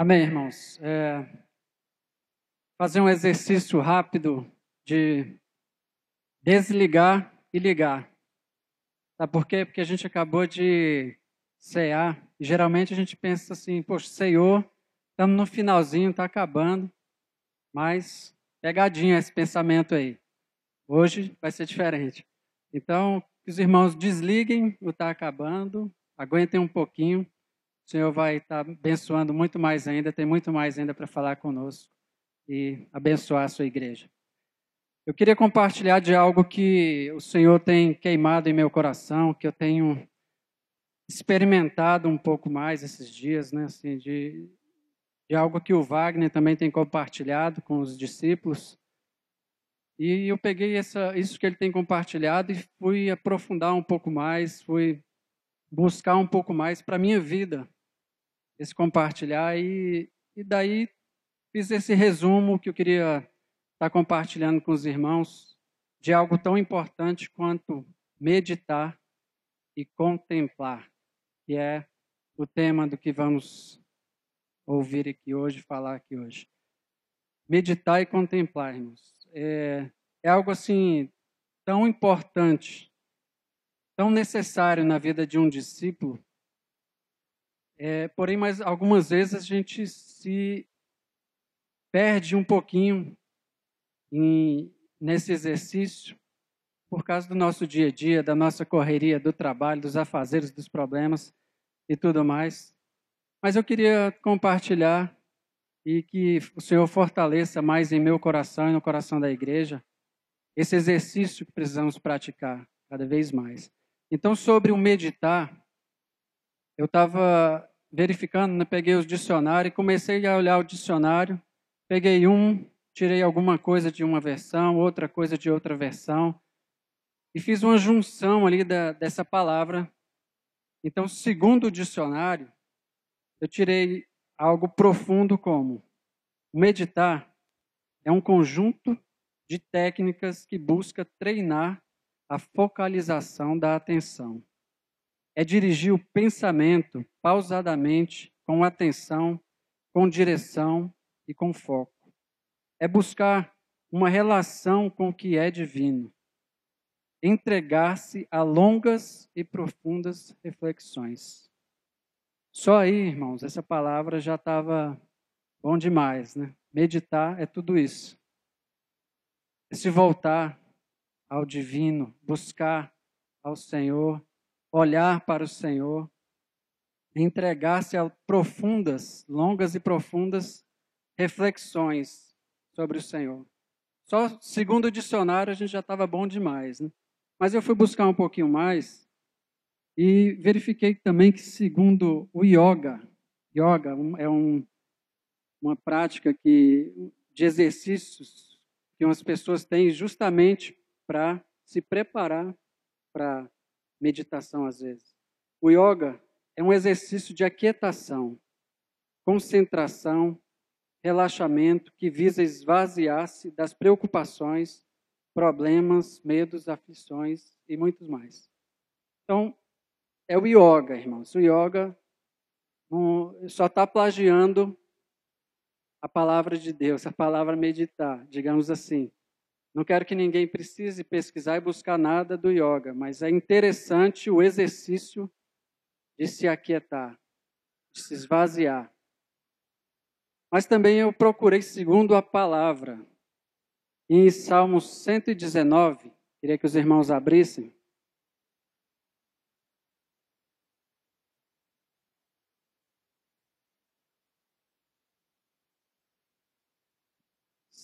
Amém, irmãos. É, fazer um exercício rápido de desligar e ligar. Sabe por quê? Porque a gente acabou de cear. E geralmente a gente pensa assim, poxa, ceiou, estamos no finalzinho, está acabando. Mas pegadinha esse pensamento aí. Hoje vai ser diferente. Então, que os irmãos desliguem o está acabando, aguentem um pouquinho. O Senhor vai estar tá abençoando muito mais ainda, tem muito mais ainda para falar conosco e abençoar a sua igreja. Eu queria compartilhar de algo que o Senhor tem queimado em meu coração, que eu tenho experimentado um pouco mais esses dias, né, assim, de, de algo que o Wagner também tem compartilhado com os discípulos. E eu peguei essa, isso que ele tem compartilhado e fui aprofundar um pouco mais, fui buscar um pouco mais para a minha vida, esse compartilhar. E, e daí fiz esse resumo que eu queria estar tá compartilhando com os irmãos de algo tão importante quanto meditar e contemplar, que é o tema do que vamos ouvir aqui hoje, falar aqui hoje. Meditar e contemplar, irmãos é, é algo assim tão importante, tão necessário na vida de um discípulo. É, porém, mas algumas vezes a gente se perde um pouquinho em, nesse exercício por causa do nosso dia a dia, da nossa correria, do trabalho, dos afazeres, dos problemas e tudo mais. Mas eu queria compartilhar e que o Senhor fortaleça mais em meu coração e no coração da igreja esse exercício que precisamos praticar cada vez mais. Então, sobre o meditar, eu estava verificando, né, peguei os dicionários comecei a olhar o dicionário. Peguei um, tirei alguma coisa de uma versão, outra coisa de outra versão, e fiz uma junção ali da, dessa palavra. Então, segundo o dicionário, eu tirei algo profundo como meditar é um conjunto de técnicas que busca treinar a focalização da atenção. É dirigir o pensamento pausadamente, com atenção, com direção e com foco. É buscar uma relação com o que é divino. Entregar-se a longas e profundas reflexões. Só aí, irmãos, essa palavra já estava bom demais, né? Meditar é tudo isso. É se voltar ao divino, buscar ao Senhor, olhar para o Senhor, entregar-se a profundas, longas e profundas reflexões sobre o Senhor. Só segundo o dicionário a gente já estava bom demais, né? Mas eu fui buscar um pouquinho mais e verifiquei também que, segundo o yoga, yoga é um, uma prática que, de exercícios que umas pessoas têm justamente para se preparar para meditação, às vezes. O yoga é um exercício de aquietação, concentração, relaxamento que visa esvaziar-se das preocupações, problemas, medos, aflições e muitos mais. Então, é o yoga, irmãos. O yoga só está plagiando a palavra de Deus, a palavra meditar, digamos assim. Não quero que ninguém precise pesquisar e buscar nada do yoga, mas é interessante o exercício de se aquietar, de se esvaziar. Mas também eu procurei segundo a palavra. Em Salmos 119, queria que os irmãos abrissem.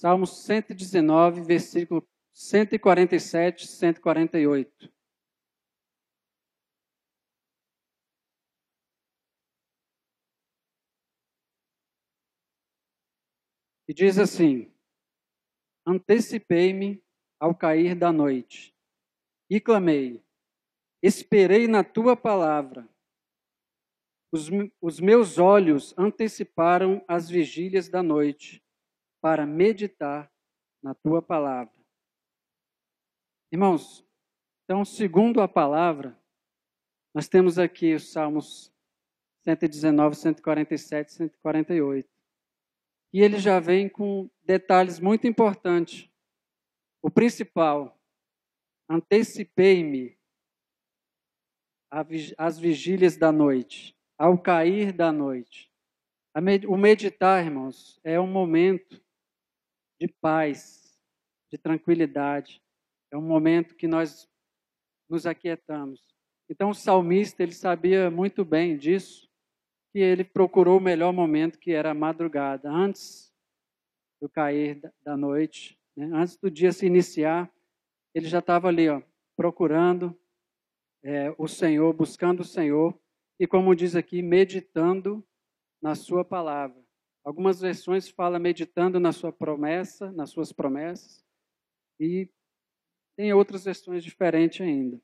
Salmo 119, versículo 147 148. E diz assim: Antecipei-me ao cair da noite e clamei, esperei na tua palavra. Os, os meus olhos anteciparam as vigílias da noite para meditar na tua palavra. Irmãos, então, segundo a palavra, nós temos aqui os Salmos 119, 147, 148. E ele já vem com detalhes muito importantes. O principal, antecipei-me às vigílias da noite, ao cair da noite. O meditar, irmãos, é um momento de paz, de tranquilidade. É um momento que nós nos aquietamos. Então o salmista, ele sabia muito bem disso, que ele procurou o melhor momento, que era a madrugada, antes do cair da noite, né? antes do dia se iniciar, ele já estava ali, ó, procurando é, o Senhor, buscando o Senhor, e como diz aqui, meditando na sua palavra. Algumas versões falam meditando na sua promessa, nas suas promessas, e tem outras versões diferentes ainda.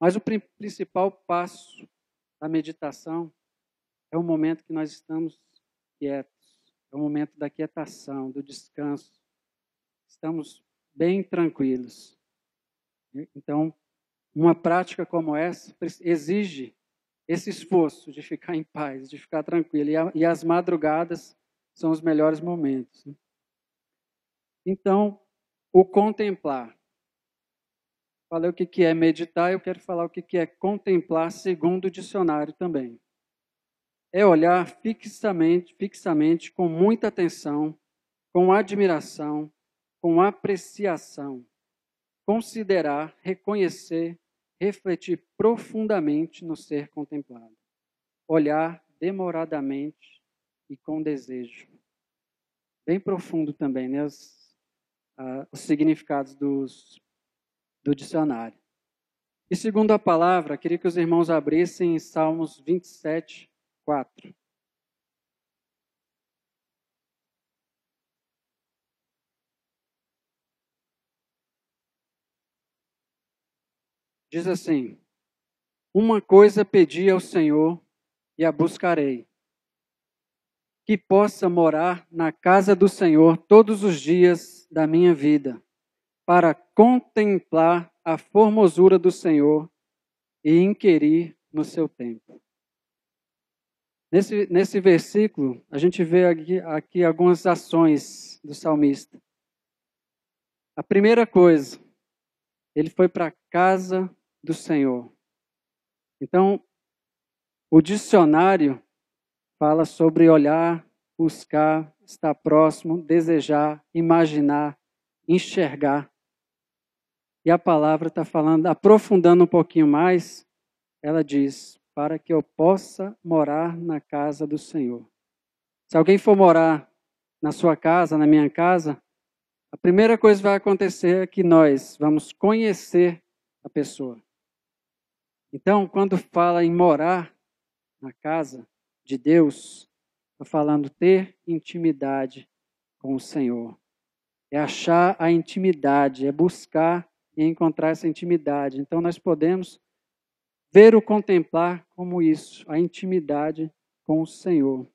Mas o principal passo da meditação é o momento que nós estamos quietos, é o momento da quietação, do descanso. Estamos bem tranquilos. Então, uma prática como essa exige esse esforço de ficar em paz, de ficar tranquilo. E, as madrugadas são os melhores momentos. Né? Então, o contemplar. Falei o que é meditar, eu quero falar o que é contemplar segundo o dicionário também é olhar fixamente, fixamente, com muita atenção, com admiração, com apreciação, considerar, reconhecer, refletir profundamente no ser contemplado, olhar demoradamente e com desejo. Bem profundo também, né? Os, os significados dos, do dicionário. E segundo a palavra, queria que os irmãos abrissem em Salmos 27, 4. Diz assim: Uma coisa pedi ao Senhor e a buscarei, que possa morar na casa do Senhor todos os dias da minha vida, para contemplar a formosura do Senhor e inquirir no seu tempo. Nesse, nesse versículo, a gente vê aqui, aqui algumas ações do salmista. A primeira coisa, ele foi para a casa do Senhor. Então, o dicionário fala sobre olhar, buscar, estar próximo, desejar, imaginar, enxergar. E a palavra está falando, aprofundando um pouquinho mais, ela diz: para que eu possa morar na casa do Senhor. Se alguém for morar na sua casa, na minha casa, a primeira coisa que vai acontecer é que nós vamos conhecer a pessoa. Então, quando fala em morar na casa de Deus, está falando ter intimidade com o Senhor. É achar a intimidade, é buscar e encontrar essa intimidade. Então, nós podemos ver o contemplar como isso, a intimidade com o Senhor.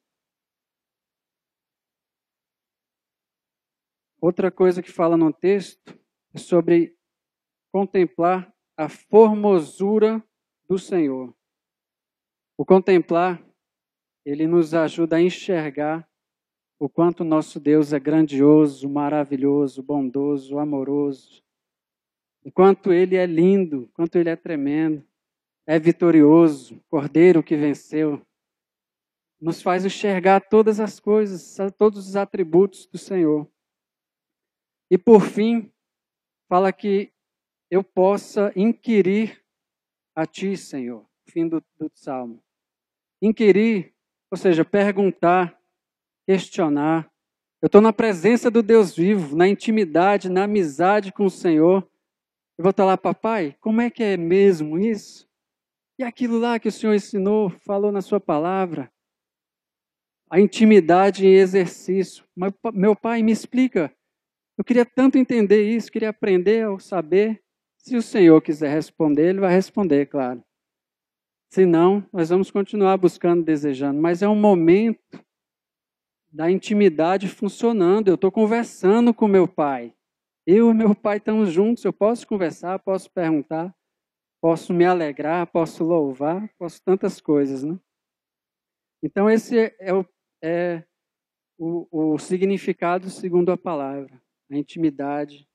Outra coisa que fala no texto é sobre contemplar a formosura do Senhor. O contemplar, ele nos ajuda a enxergar o quanto nosso Deus é grandioso, maravilhoso, bondoso, amoroso. O quanto ele é lindo, o quanto ele é tremendo é vitorioso, cordeiro que venceu. Nos faz enxergar todas as coisas, todos os atributos do Senhor. E por fim, fala que eu possa inquirir a Ti, Senhor. Fim do, do salmo. Inquirir, ou seja, perguntar, questionar. Eu estou na presença do Deus vivo, na intimidade, na amizade com o Senhor. Eu vou estar lá, papai, como é que é mesmo isso? E aquilo lá que o Senhor ensinou, falou na sua palavra, a intimidade em exercício. Meu pai, me explica. Eu queria tanto entender isso, queria aprender ou saber. Se o Senhor quiser responder, ele vai responder, claro. Se não, nós vamos continuar buscando, desejando. Mas é um momento da intimidade funcionando. Eu estou conversando com meu pai. Eu e meu pai estamos juntos. Eu posso conversar, posso perguntar. Posso me alegrar, posso louvar, posso tantas coisas, né? Então, esse é o, é o, o significado segundo a palavra: a intimidade,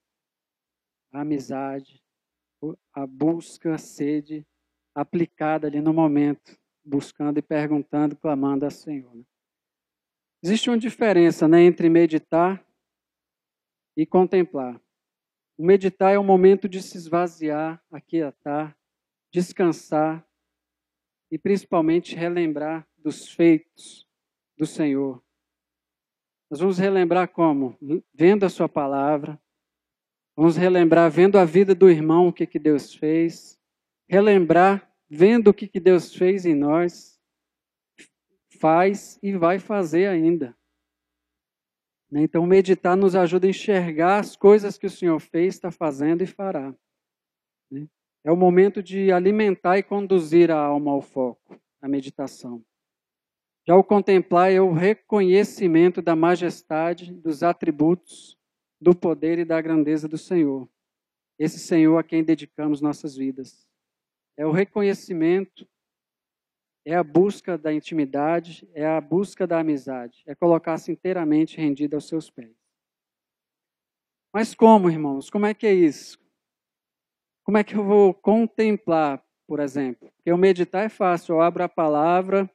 a amizade, a busca, a sede aplicada ali no momento, buscando e perguntando, clamando ao Senhor. Né? Existe uma diferença né, entre meditar e contemplar. O meditar é o momento de se esvaziar, aquietar, descansar e principalmente relembrar dos feitos do Senhor. Nós vamos relembrar como? Vendo a Sua palavra, vamos relembrar vendo a vida do irmão, o que, que Deus fez, relembrar vendo o que, que Deus fez em nós, faz e vai fazer ainda. Né? Então, meditar nos ajuda a enxergar as coisas que o Senhor fez, está fazendo e fará. Né? É o momento de alimentar e conduzir a alma ao foco, a meditação. Já o contemplar é o reconhecimento da majestade, dos atributos, do poder e da grandeza do Senhor. Esse Senhor a quem dedicamos nossas vidas. É o reconhecimento, é a busca da intimidade, é a busca da amizade, é colocar-se inteiramente rendido aos seus pés. Mas como, irmãos? Como é que é isso? Como é que eu vou contemplar, por exemplo? Porque o meditar é fácil, eu abro a palavra,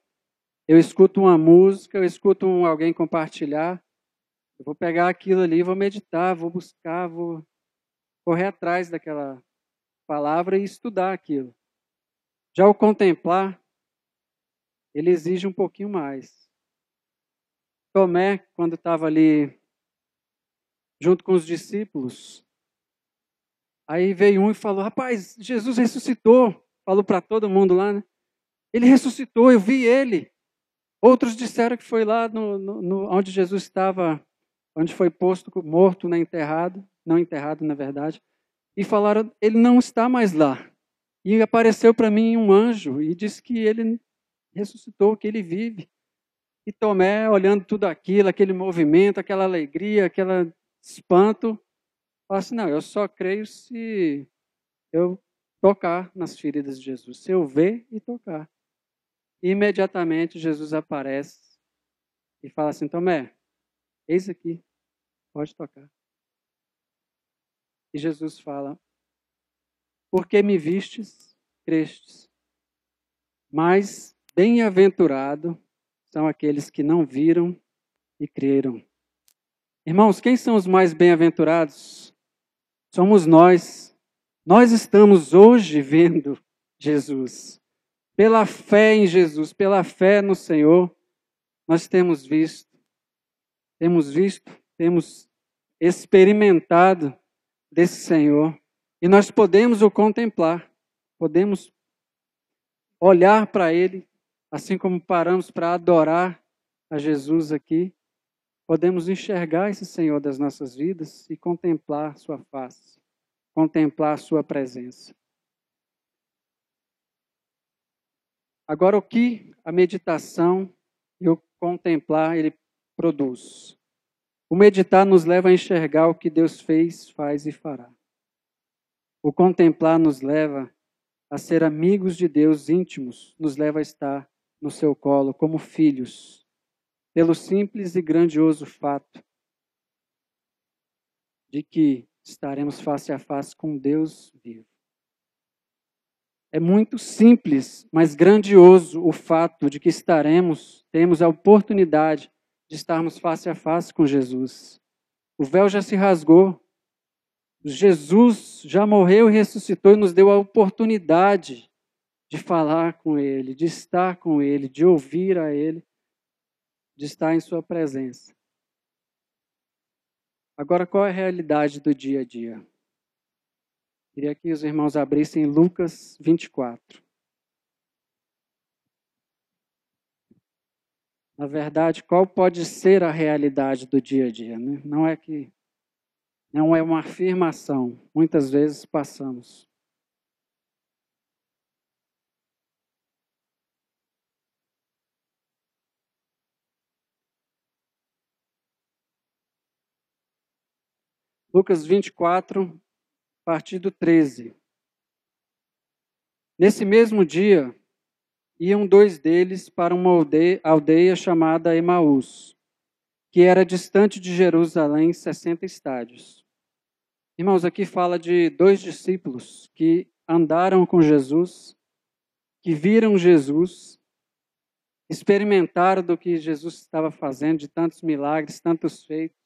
eu escuto uma música, eu escuto alguém compartilhar, eu vou pegar aquilo ali, vou meditar, vou buscar, vou correr atrás daquela palavra e estudar aquilo. Já o contemplar, ele exige um pouquinho mais. Tomé, quando estava ali junto com os discípulos, aí veio um e falou: Rapaz, Jesus ressuscitou. Falou para todo mundo lá, né? Ele ressuscitou, eu vi ele. Outros disseram que foi lá no, no, no, onde Jesus estava, onde foi posto morto, né, enterrado, não enterrado na verdade, e falaram, ele não está mais lá. E apareceu para mim um anjo e disse que ele ressuscitou, que ele vive. E Tomé, olhando tudo aquilo, aquele movimento, aquela alegria, aquele espanto, fala assim: não, eu só creio se eu tocar nas feridas de Jesus, se eu ver e tocar. E imediatamente Jesus aparece e fala assim: Tomé, eis aqui, pode tocar. E Jesus fala: Porque me vistes, crestes. Mas bem-aventurado são aqueles que não viram e creram. Irmãos, quem são os mais bem-aventurados? Somos nós. Nós estamos hoje vendo Jesus. Pela fé em Jesus, pela fé no Senhor, nós temos visto, temos visto, temos experimentado desse Senhor e nós podemos o contemplar, podemos olhar para Ele, assim como paramos para adorar a Jesus aqui, podemos enxergar esse Senhor das nossas vidas e contemplar Sua face, contemplar Sua presença. Agora, o que a meditação e o contemplar ele produz? O meditar nos leva a enxergar o que Deus fez, faz e fará. O contemplar nos leva a ser amigos de Deus íntimos, nos leva a estar no seu colo como filhos, pelo simples e grandioso fato de que estaremos face a face com Deus vivo. É muito simples, mas grandioso o fato de que estaremos, temos a oportunidade de estarmos face a face com Jesus. O véu já se rasgou. Jesus já morreu e ressuscitou e nos deu a oportunidade de falar com Ele, de estar com Ele, de ouvir a Ele, de estar em Sua presença. Agora, qual é a realidade do dia a dia? Queria que os irmãos abrissem Lucas 24. Na verdade, qual pode ser a realidade do dia a dia? Né? Não é que não é uma afirmação. Muitas vezes passamos. Lucas 24, a partir do 13. Nesse mesmo dia, iam dois deles para uma aldeia, aldeia chamada Emaús, que era distante de Jerusalém 60 estádios. Irmãos, aqui fala de dois discípulos que andaram com Jesus, que viram Jesus, experimentaram do que Jesus estava fazendo, de tantos milagres, tantos feitos.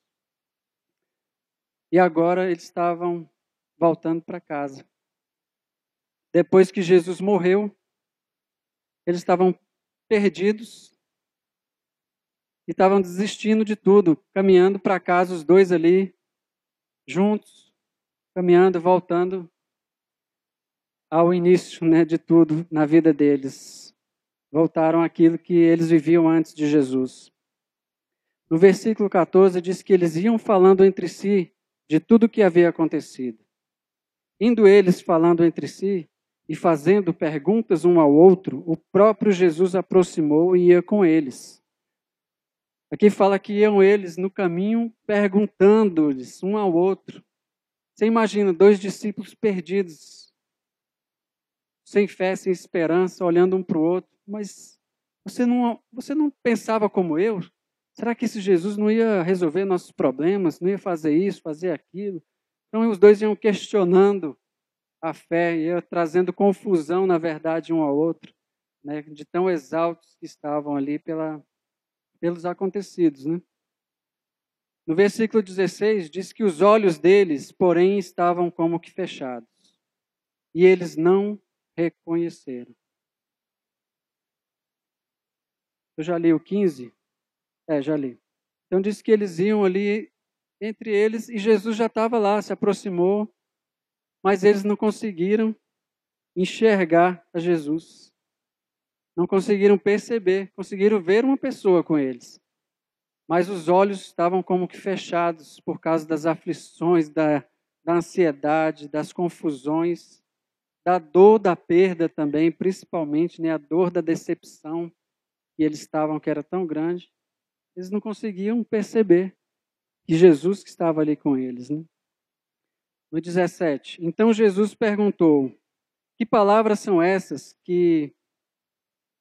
E agora eles estavam voltando para casa. Depois que Jesus morreu, eles estavam perdidos e estavam desistindo de tudo, caminhando para casa, os dois ali, juntos, caminhando, voltando ao início né, de tudo na vida deles. Voltaram àquilo que eles viviam antes de Jesus. No versículo 14 diz que eles iam falando entre si de tudo o que havia acontecido. Indo eles falando entre si e fazendo perguntas um ao outro, o próprio Jesus aproximou e ia com eles. Aqui fala que iam eles no caminho perguntando-lhes um ao outro. Você imagina dois discípulos perdidos, sem fé, sem esperança, olhando um para o outro. Mas você não, você não pensava como eu? Será que esse Jesus não ia resolver nossos problemas, não ia fazer isso, fazer aquilo? Então os dois iam questionando a fé, ia trazendo confusão, na verdade, um ao outro, né, de tão exaltos que estavam ali pela, pelos acontecidos. Né? No versículo 16 diz que os olhos deles, porém, estavam como que fechados, e eles não reconheceram. Eu já li o 15? É, já li. Então diz que eles iam ali entre eles e Jesus já estava lá, se aproximou, mas eles não conseguiram enxergar a Jesus. Não conseguiram perceber, conseguiram ver uma pessoa com eles. Mas os olhos estavam como que fechados por causa das aflições, da, da ansiedade, das confusões, da dor da perda também, principalmente né, a dor da decepção que eles estavam, que era tão grande. Eles não conseguiam perceber que Jesus que estava ali com eles. Né? No 17. Então Jesus perguntou: Que palavras são essas que,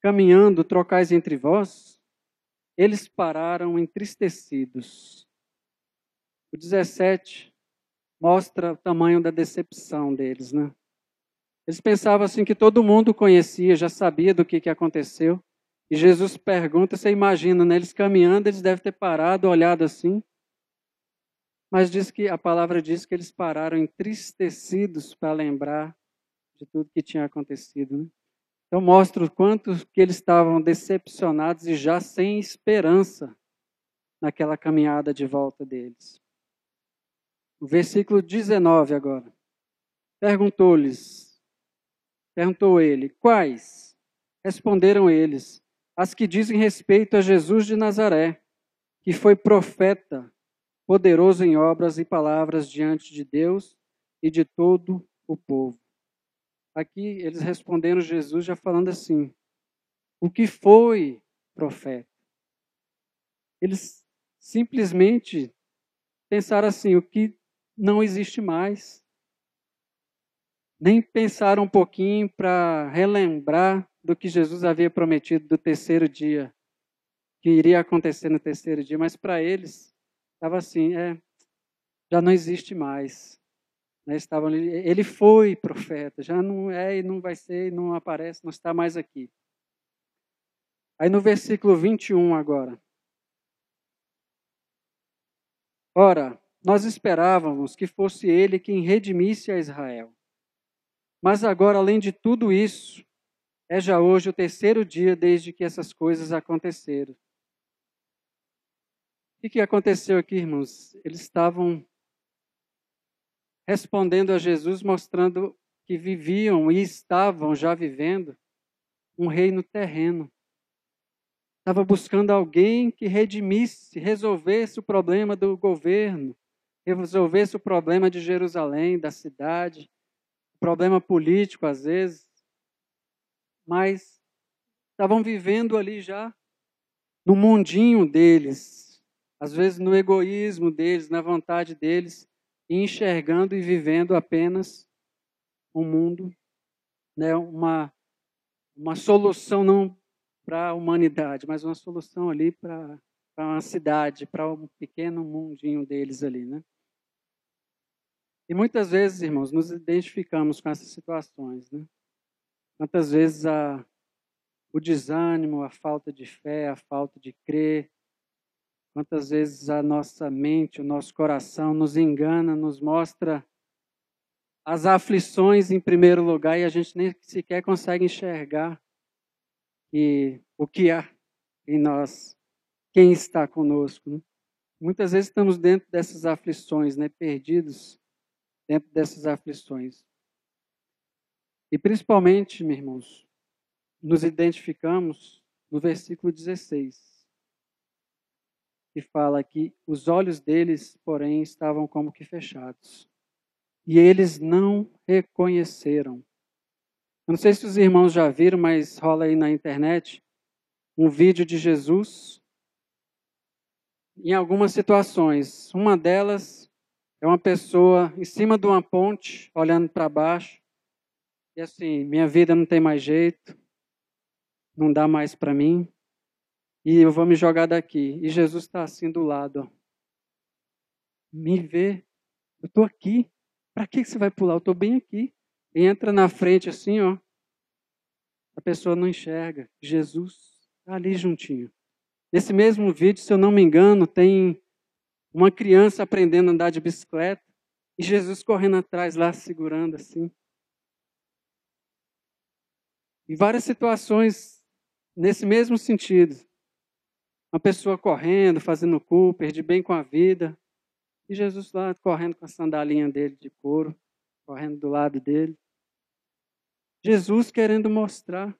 caminhando, trocais entre vós? Eles pararam entristecidos. O 17 mostra o tamanho da decepção deles, né? Eles pensavam assim que todo mundo conhecia, já sabia do que, que aconteceu. E Jesus pergunta, você imagina, né? eles caminhando, eles devem ter parado, olhado assim. Mas diz que a palavra diz que eles pararam entristecidos para lembrar de tudo que tinha acontecido. Né? Então mostra o quanto que eles estavam decepcionados e já sem esperança naquela caminhada de volta deles. O versículo 19 agora. Perguntou-lhes, perguntou ele, quais? Responderam eles, as que dizem respeito a Jesus de Nazaré, que foi profeta poderoso em obras e palavras diante de Deus e de todo o povo. Aqui eles responderam Jesus já falando assim: o que foi profeta? Eles simplesmente pensaram assim: o que não existe mais. Nem pensaram um pouquinho para relembrar do que Jesus havia prometido do terceiro dia, que iria acontecer no terceiro dia, mas para eles estava assim, é, já não existe mais. Né, estavam ele foi profeta, já não é e não vai ser, não aparece, não está mais aqui. Aí no versículo 21 agora. Ora, nós esperávamos que fosse ele quem redimisse a Israel. Mas agora, além de tudo isso, é já hoje o terceiro dia desde que essas coisas aconteceram. O que aconteceu aqui, irmãos? Eles estavam respondendo a Jesus, mostrando que viviam e estavam já vivendo um reino terreno. Estava buscando alguém que redimisse, resolvesse o problema do governo, resolvesse o problema de Jerusalém, da cidade, problema político às vezes, mas estavam vivendo ali já no mundinho deles, às vezes no egoísmo deles, na vontade deles, enxergando e vivendo apenas um mundo, né, uma, uma solução não para a humanidade, mas uma solução ali para uma cidade, para um pequeno mundinho deles ali, né? E muitas vezes, irmãos, nos identificamos com essas situações, né? Quantas vezes a, o desânimo, a falta de fé, a falta de crer, quantas vezes a nossa mente, o nosso coração nos engana, nos mostra as aflições em primeiro lugar e a gente nem sequer consegue enxergar que, o que há em nós, quem está conosco. Né? Muitas vezes estamos dentro dessas aflições, né? perdidos dentro dessas aflições. E principalmente, meus irmãos, nos identificamos no versículo 16, que fala que os olhos deles, porém, estavam como que fechados e eles não reconheceram. Eu não sei se os irmãos já viram, mas rola aí na internet um vídeo de Jesus em algumas situações. Uma delas é uma pessoa em cima de uma ponte, olhando para baixo, e assim: minha vida não tem mais jeito, não dá mais para mim, e eu vou me jogar daqui. E Jesus está assim do lado, me vê, eu estou aqui. Para que você vai pular? Eu estou bem aqui. Entra na frente assim, ó. A pessoa não enxerga. Jesus está ali juntinho. Nesse mesmo vídeo, se eu não me engano, tem uma criança aprendendo a andar de bicicleta e Jesus correndo atrás lá, segurando assim. E várias situações nesse mesmo sentido. Uma pessoa correndo, fazendo Cooper, de bem com a vida, e Jesus lá correndo com a sandalinha dele de couro, correndo do lado dele. Jesus querendo mostrar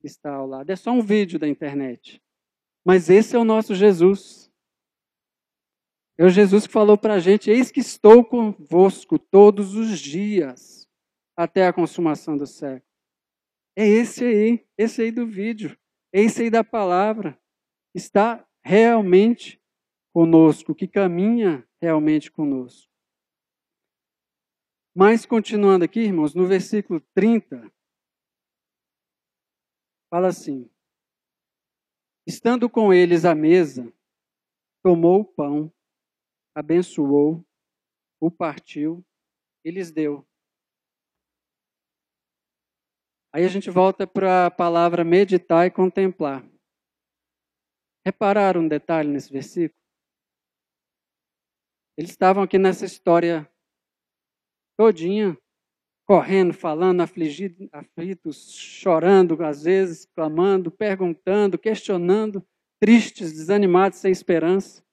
que está ao lado. É só um vídeo da internet. Mas esse é o nosso Jesus. É o Jesus que falou para a gente: Eis que estou convosco todos os dias, até a consumação do século. É esse aí, esse aí do vídeo, é esse aí da palavra. Está realmente conosco, que caminha realmente conosco. Mas continuando aqui, irmãos, no versículo 30, fala assim: Estando com eles à mesa, tomou o pão, abençoou, o partiu e lhes deu. Aí a gente volta para a palavra meditar e contemplar. Repararam um detalhe nesse versículo? Eles estavam aqui nessa história todinha, correndo, falando, afligidos, aflitos, chorando, às vezes, clamando, perguntando, questionando, tristes, desanimados, sem esperança.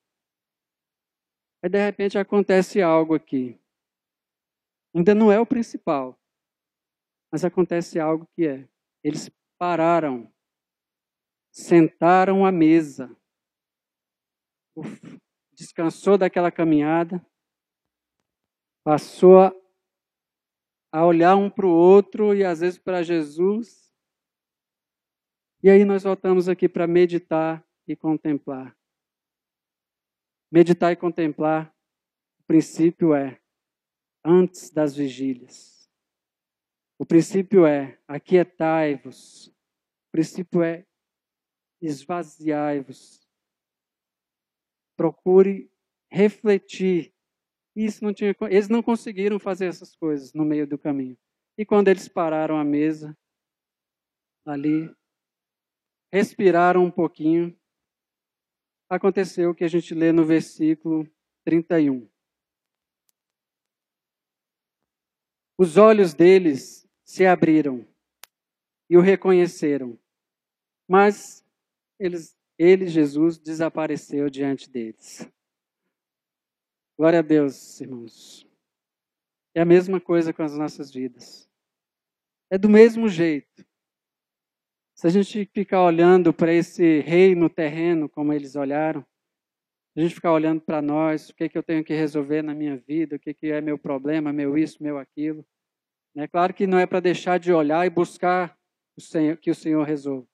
Aí, de repente, acontece algo aqui. Ainda não é o principal, mas acontece algo que é: eles pararam, sentaram à mesa. Uf, descansou daquela caminhada, passou a olhar um para o outro e às vezes para Jesus. E aí nós voltamos aqui para meditar e contemplar. Meditar e contemplar, o princípio é antes das vigílias. O princípio é aquietai-vos. O princípio é esvaziai-vos procure refletir. Isso não tinha, eles não conseguiram fazer essas coisas no meio do caminho. E quando eles pararam à mesa, ali, respiraram um pouquinho, aconteceu o que a gente lê no versículo 31. Os olhos deles se abriram e o reconheceram, mas eles ele, Jesus, desapareceu diante deles. Glória a Deus, irmãos. É a mesma coisa com as nossas vidas. É do mesmo jeito. Se a gente ficar olhando para esse reino terreno, como eles olharam, a gente ficar olhando para nós, o que, é que eu tenho que resolver na minha vida, o que, que é meu problema, meu isso, meu aquilo. É claro que não é para deixar de olhar e buscar o Senhor, que o Senhor resolva.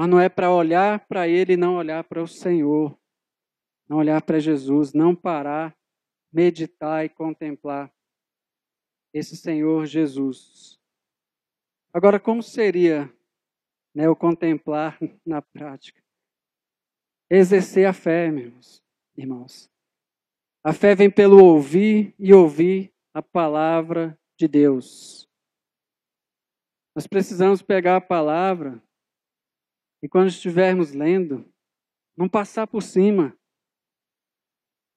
Mas não é para olhar para Ele e não olhar para o Senhor. Não olhar para Jesus, não parar, meditar e contemplar esse Senhor Jesus. Agora, como seria né, o contemplar na prática? Exercer a fé, meus irmãos. A fé vem pelo ouvir e ouvir a palavra de Deus. Nós precisamos pegar a palavra e, quando estivermos lendo, não passar por cima,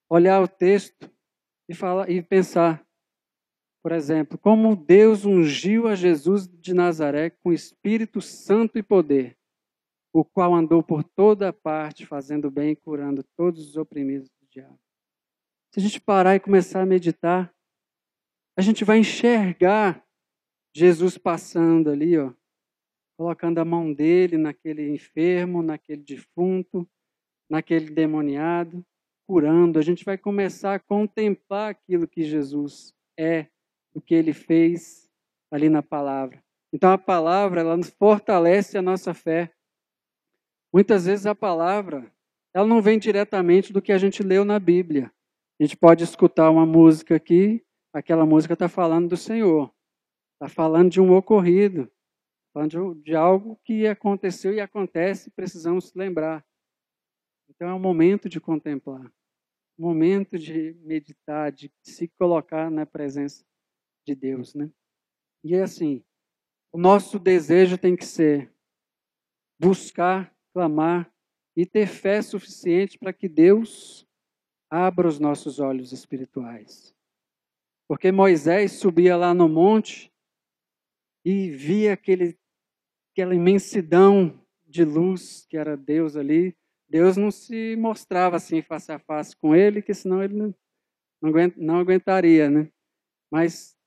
olhar o texto e, falar, e pensar, por exemplo, como Deus ungiu a Jesus de Nazaré com Espírito Santo e poder, o qual andou por toda parte, fazendo bem e curando todos os oprimidos do diabo. Se a gente parar e começar a meditar, a gente vai enxergar Jesus passando ali, ó, colocando a mão dele naquele enfermo, naquele defunto, naquele demoniado, curando. A gente vai começar a contemplar aquilo que Jesus é o que ele fez ali na palavra. Então a palavra, ela nos fortalece a nossa fé. Muitas vezes a palavra, ela não vem diretamente do que a gente leu na Bíblia. A gente pode escutar uma música aqui, aquela música está falando do Senhor, está falando de um ocorrido, falando de, algo que aconteceu e acontece, precisamos lembrar. Então é um momento de contemplar, momento de meditar, de se colocar na presença de Deus, né? E é assim, o nosso desejo tem que ser buscar, clamar e ter fé suficiente para que Deus abra os nossos olhos espirituais. Porque Moisés subia lá no monte e via aquele, aquela imensidão de luz que era Deus ali. Deus não se mostrava assim face a face com ele, que senão ele não, não aguentaria, né? Mas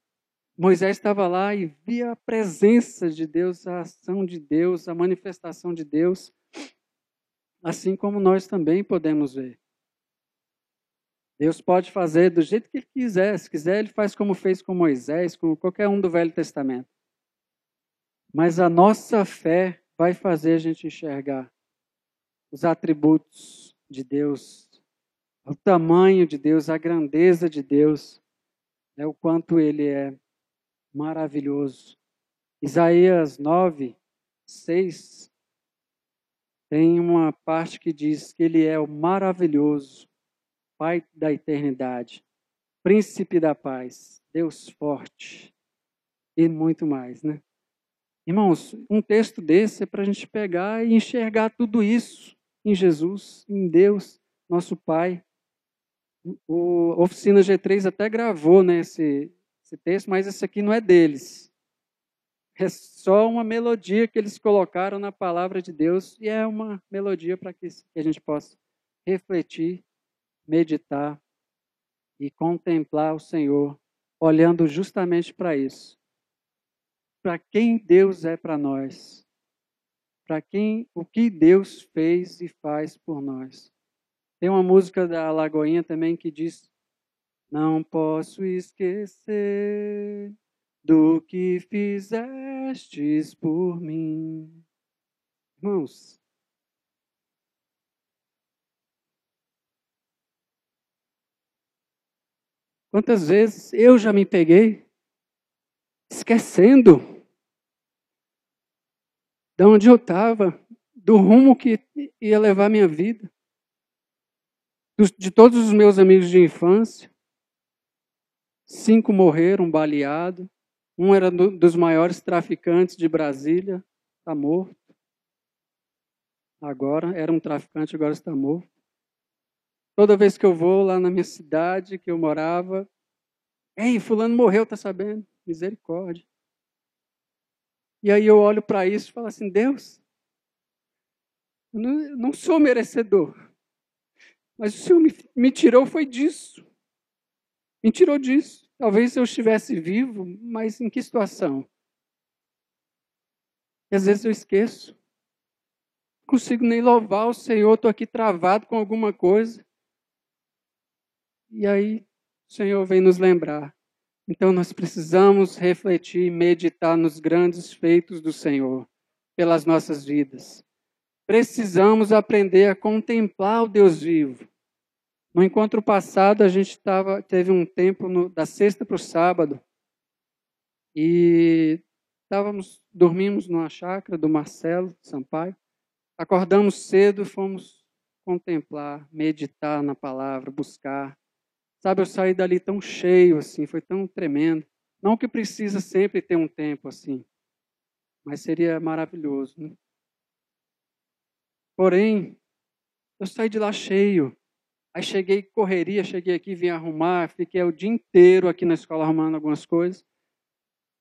Moisés estava lá e via a presença de Deus, a ação de Deus, a manifestação de Deus, assim como nós também podemos ver. Deus pode fazer do jeito que ele quiser. Se quiser, ele faz como fez com Moisés, com qualquer um do Velho Testamento. Mas a nossa fé vai fazer a gente enxergar os atributos de Deus, o tamanho de Deus, a grandeza de Deus, né, o quanto ele é maravilhoso. Isaías 9, 6 tem uma parte que diz que ele é o maravilhoso, Pai da eternidade, Príncipe da paz, Deus forte e muito mais, né? Irmãos, um texto desse é para a gente pegar e enxergar tudo isso em Jesus, em Deus, nosso Pai. O Oficina G3 até gravou né, esse, esse texto, mas esse aqui não é deles. É só uma melodia que eles colocaram na palavra de Deus e é uma melodia para que a gente possa refletir, meditar e contemplar o Senhor, olhando justamente para isso. Para quem Deus é para nós. Para quem o que Deus fez e faz por nós. Tem uma música da Lagoinha também que diz não posso esquecer do que fizestes por mim. Irmãos, quantas vezes eu já me peguei esquecendo de onde eu estava, do rumo que ia levar minha vida, de todos os meus amigos de infância. Cinco morreram baleados. Um era do, dos maiores traficantes de Brasília, está morto. Agora, era um traficante, agora está morto. Toda vez que eu vou lá na minha cidade, que eu morava, ei, fulano morreu, tá sabendo? Misericórdia. E aí eu olho para isso e falo assim, Deus, eu não, não sou merecedor. Mas o Senhor me, me tirou foi disso. Me tirou disso. Talvez eu estivesse vivo, mas em que situação? E às vezes eu esqueço. Não consigo nem louvar o Senhor, estou aqui travado com alguma coisa. E aí o Senhor vem nos lembrar. Então nós precisamos refletir e meditar nos grandes feitos do Senhor pelas nossas vidas. Precisamos aprender a contemplar o Deus vivo no encontro passado, a gente tava, teve um tempo no, da sexta para o sábado. E estávamos, dormimos numa chácara do Marcelo Sampaio, acordamos cedo, fomos contemplar, meditar na palavra, buscar. Sabe, eu saí dali tão cheio assim, foi tão tremendo. Não que precisa sempre ter um tempo assim, mas seria maravilhoso. Né? Porém, eu saí de lá cheio. Aí cheguei, correria, cheguei aqui, vim arrumar, fiquei o dia inteiro aqui na escola arrumando algumas coisas.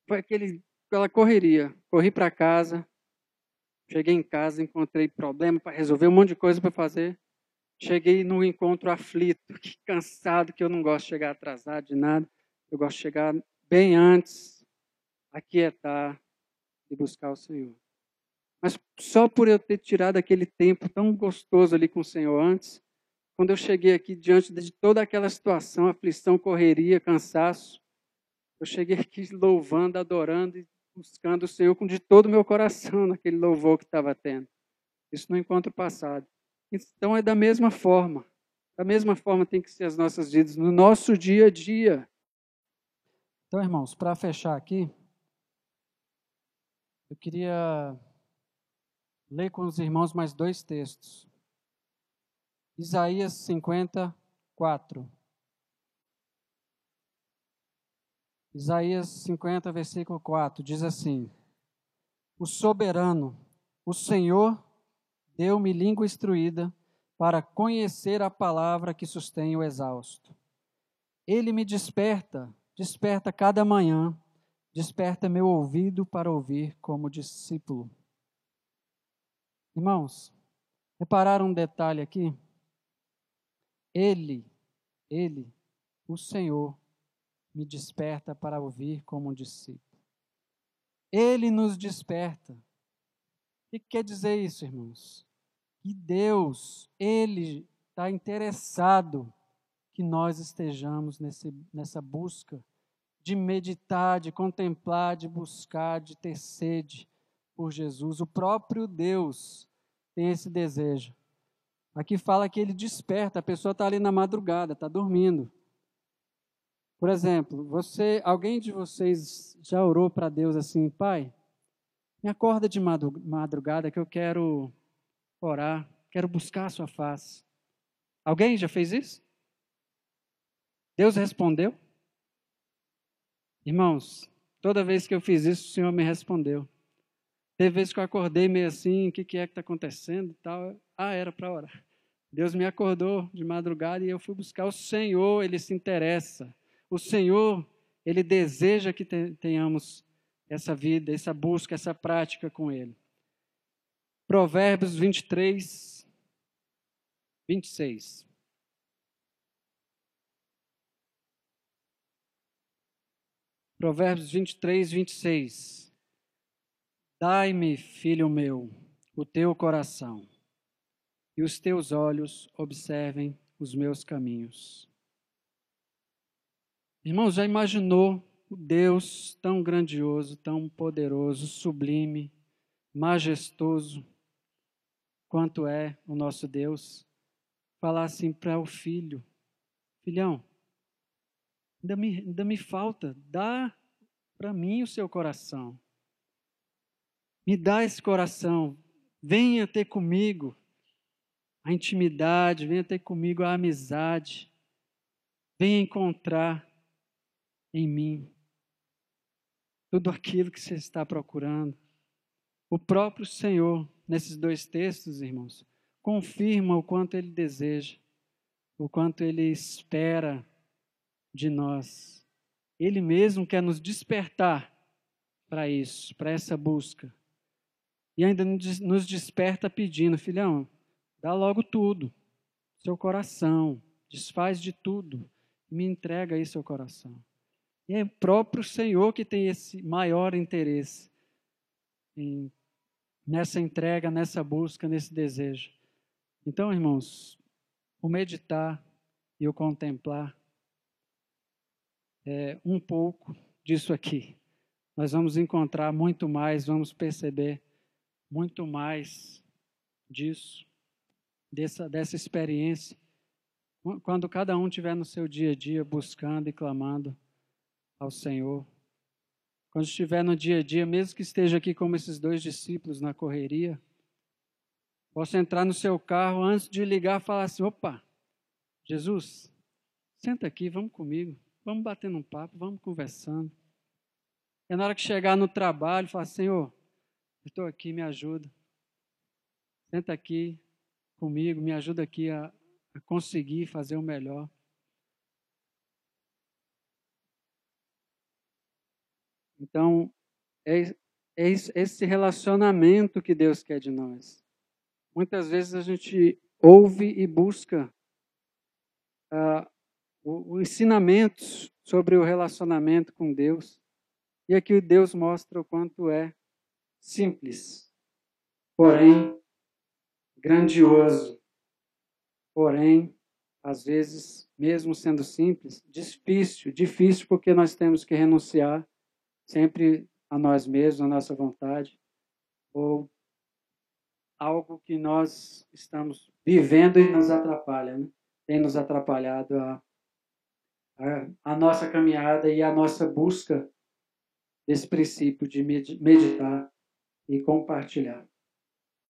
Foi aquele, aquela correria. Corri para casa, cheguei em casa, encontrei problema para resolver, um monte de coisa para fazer. Cheguei no encontro aflito, que cansado, que eu não gosto de chegar atrasado de nada. Eu gosto de chegar bem antes, aquietar e buscar o Senhor. Mas só por eu ter tirado aquele tempo tão gostoso ali com o Senhor antes, quando eu cheguei aqui diante de toda aquela situação, aflição, correria, cansaço, eu cheguei aqui louvando, adorando e buscando o Senhor com de todo o meu coração naquele louvor que estava tendo. Isso no encontro passado. Então é da mesma forma. Da mesma forma tem que ser as nossas vidas, no nosso dia a dia. Então, irmãos, para fechar aqui, eu queria ler com os irmãos mais dois textos. Isaías 54. Isaías 50, versículo 4, diz assim: O soberano, o Senhor, deu-me língua instruída para conhecer a palavra que sustém o exausto. Ele me desperta, desperta cada manhã, desperta meu ouvido para ouvir como discípulo. Irmãos, repararam um detalhe aqui? Ele, ele, o Senhor, me desperta para ouvir como um discípulo. Ele nos desperta. O que quer dizer isso, irmãos? Que Deus, Ele está interessado que nós estejamos nesse, nessa busca de meditar, de contemplar, de buscar, de ter sede por Jesus. O próprio Deus tem esse desejo. Aqui fala que ele desperta, a pessoa está ali na madrugada, está dormindo. Por exemplo, você, alguém de vocês já orou para Deus assim, Pai, me acorda de madrugada que eu quero orar, quero buscar a sua face. Alguém já fez isso? Deus respondeu? Irmãos, toda vez que eu fiz isso, o Senhor me respondeu. Teve vezes que eu acordei meio assim, o que, que é que está acontecendo e tal. Ah, era para orar. Deus me acordou de madrugada e eu fui buscar o Senhor, Ele se interessa. O Senhor, Ele deseja que tenhamos essa vida, essa busca, essa prática com Ele. Provérbios 23, 26. Provérbios 23, 26. Dai-me, filho meu, o teu coração, e os teus olhos observem os meus caminhos. Irmãos, já imaginou o Deus tão grandioso, tão poderoso, sublime, majestoso, quanto é o nosso Deus, falar assim para o filho: Filhão, ainda me, ainda me falta, dá para mim o seu coração. Me dá esse coração, venha ter comigo a intimidade, venha ter comigo a amizade, venha encontrar em mim tudo aquilo que você está procurando. O próprio Senhor, nesses dois textos, irmãos, confirma o quanto Ele deseja, o quanto Ele espera de nós. Ele mesmo quer nos despertar para isso, para essa busca. E ainda nos desperta pedindo, filhão, dá logo tudo, seu coração, desfaz de tudo, me entrega aí seu coração. E é o próprio Senhor que tem esse maior interesse em, nessa entrega, nessa busca, nesse desejo. Então, irmãos, o meditar e o contemplar é um pouco disso aqui. Nós vamos encontrar muito mais, vamos perceber muito mais disso, dessa, dessa experiência, quando cada um estiver no seu dia a dia buscando e clamando ao Senhor, quando estiver no dia a dia, mesmo que esteja aqui como esses dois discípulos na correria, possa entrar no seu carro antes de ligar e falar assim: opa, Jesus, senta aqui, vamos comigo, vamos batendo um papo, vamos conversando. É na hora que chegar no trabalho, falar: Senhor, estou aqui, me ajuda. Senta aqui comigo, me ajuda aqui a, a conseguir fazer o melhor. Então, é, é esse relacionamento que Deus quer de nós. Muitas vezes a gente ouve e busca uh, o ensinamentos sobre o relacionamento com Deus. E aqui Deus mostra o quanto é simples, porém grandioso, porém, às vezes, mesmo sendo simples, difícil, difícil porque nós temos que renunciar sempre a nós mesmos, a nossa vontade, ou algo que nós estamos vivendo e nos atrapalha, né? tem nos atrapalhado a, a, a nossa caminhada e a nossa busca desse princípio de meditar e compartilhar.